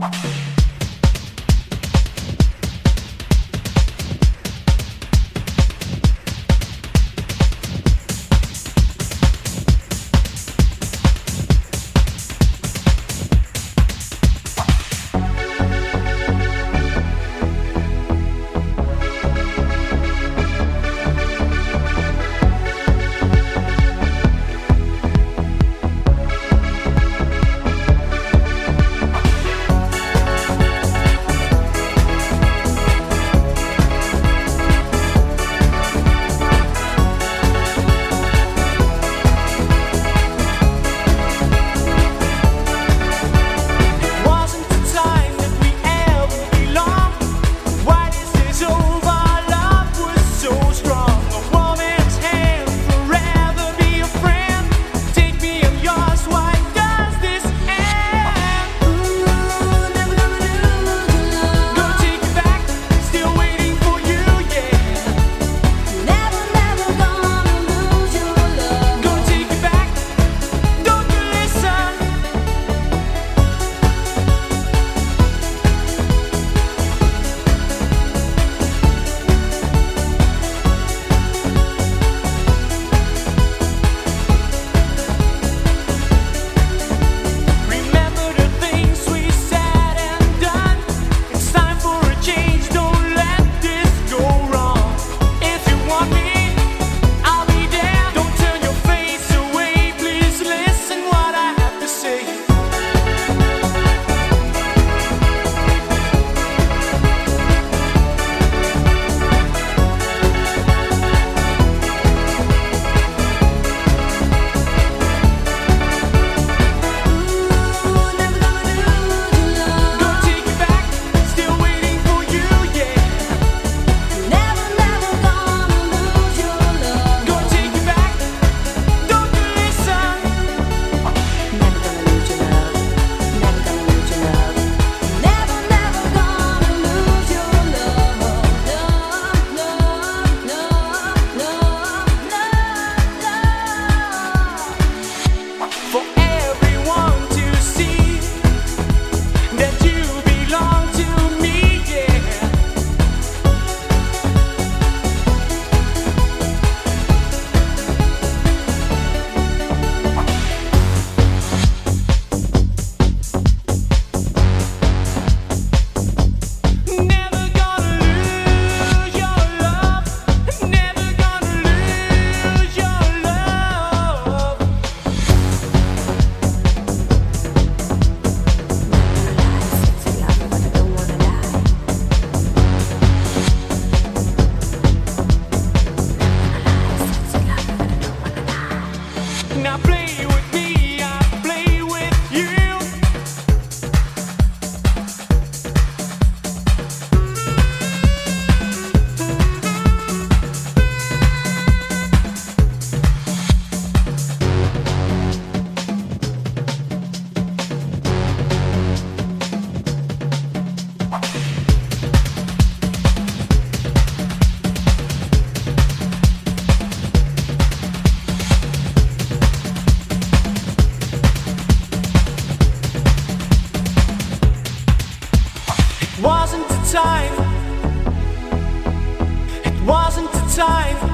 Bye. time. It wasn't the time.